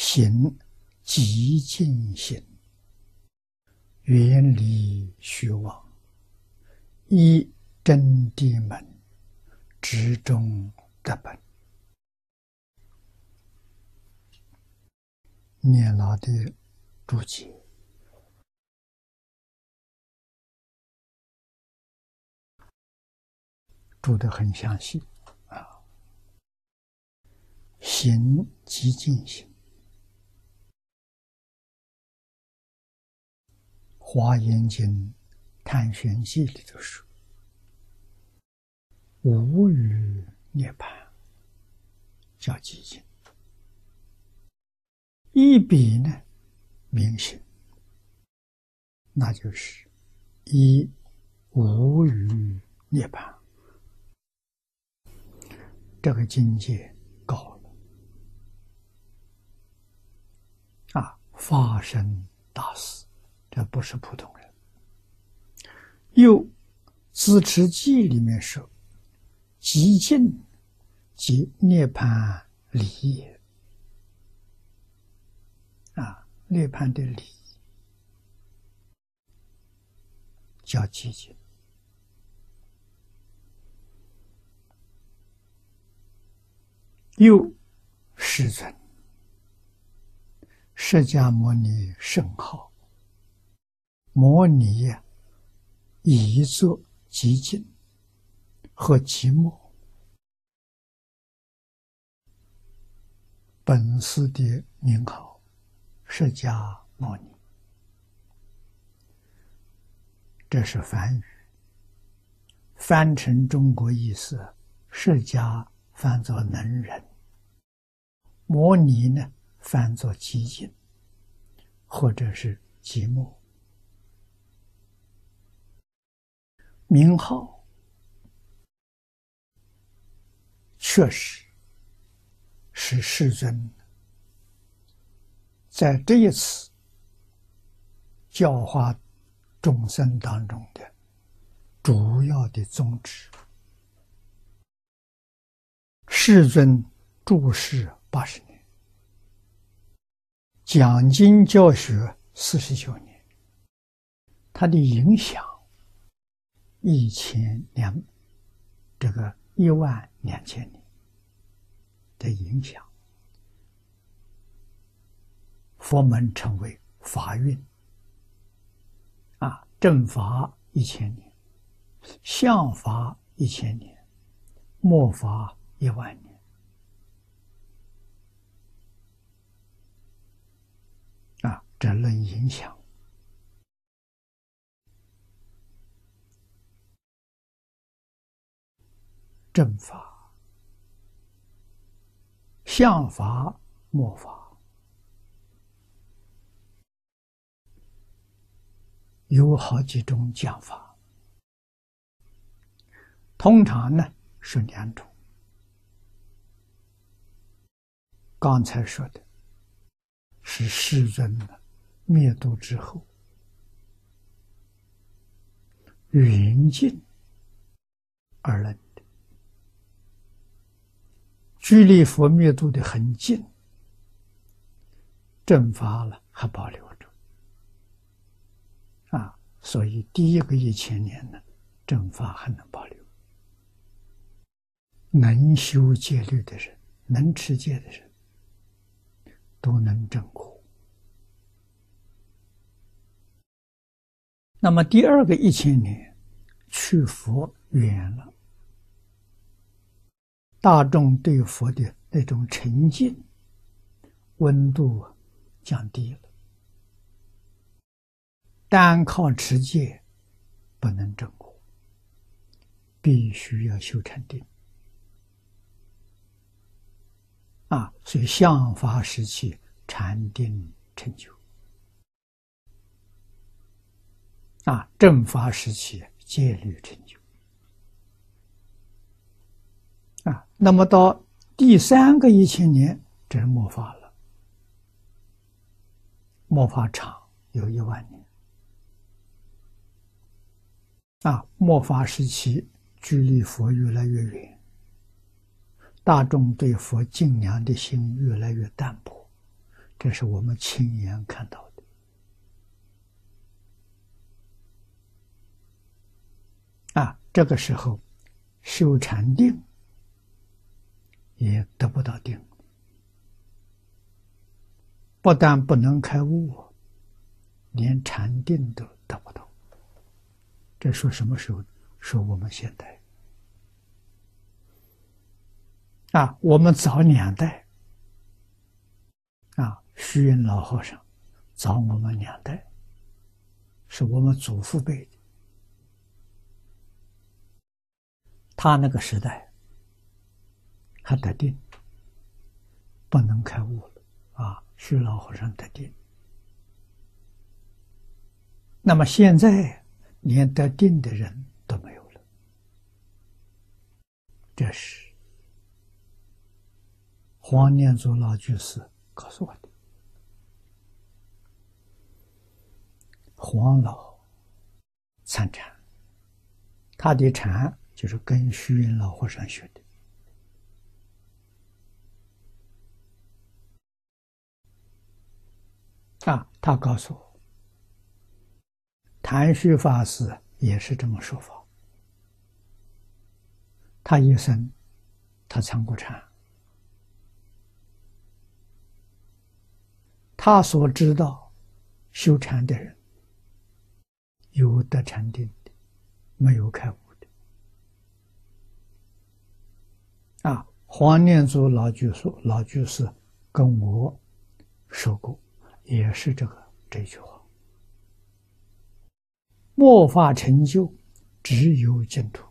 行极尽行，远离虚妄，依真谛门，执中得本。念老的注解注得很详细啊，行即进行，《华严经·探玄记》里头说：“无语涅槃，叫寂静。”一笔呢，明显，那就是一无余涅槃，这个境界高了啊！发生大事，这不是普通人。又《自持记》里面说：“极静即涅槃理也。”涅槃的理叫寂静，又世尊释迦牟尼圣号，摩尼呀，以作寂静和寂寞，本师的名号。释迦牟尼，这是梵语，翻成中国意思，释迦翻作能人，摩尼呢翻作寂静，或者是寂寞。名号。确实是世尊。在这一次教化众生当中的主要的宗旨，世尊住世八十年，讲经教学四十九年，他的影响一千两这个一万两千年的影响。佛门称为法运，啊，正法一千年，相法一千年，末法一万年，啊，这论影响，正法、相法、末法。有好几种讲法，通常呢是两种。刚才说的是世尊灭度之后，云尽而论的，距离佛灭度的很近，正法了还保留着，啊。所以，第一个一千年呢，正法还能保留。能修戒律的人，能持戒的人，都能证果。那么第二个一千年，去佛远了，大众对佛的那种沉静温度降低了。单靠持戒不能证果，必须要修禅定啊！所以相法时期禅定成就啊，正法时期戒律成就那么到第三个一千年，这是末法了，末法长有一万年。啊，末法时期，距离佛越来越远，大众对佛敬仰的心越来越淡薄，这是我们亲眼看到的。啊，这个时候修禅定也得不到定，不但不能开悟，连禅定都得不到。这说什么时候？说我们现代。啊，我们早两代，啊，虚云老和尚早我们两代，是我们祖父辈的。他那个时代他得定，不能开悟了啊！虚老和尚得定，那么现在连得定的人都没有了，这是。黄念祖老居士告诉我的，黄老参禅，他的禅就是跟虚云老和尚学的。他告诉我，谭虚法师也是这么说法。他一生，他参过禅。他所知道修禅的人，有得禅定的，没有开悟的。啊，黄念祖老居士老居士跟我说过，也是这个这句话：“末法成就，只有净土。”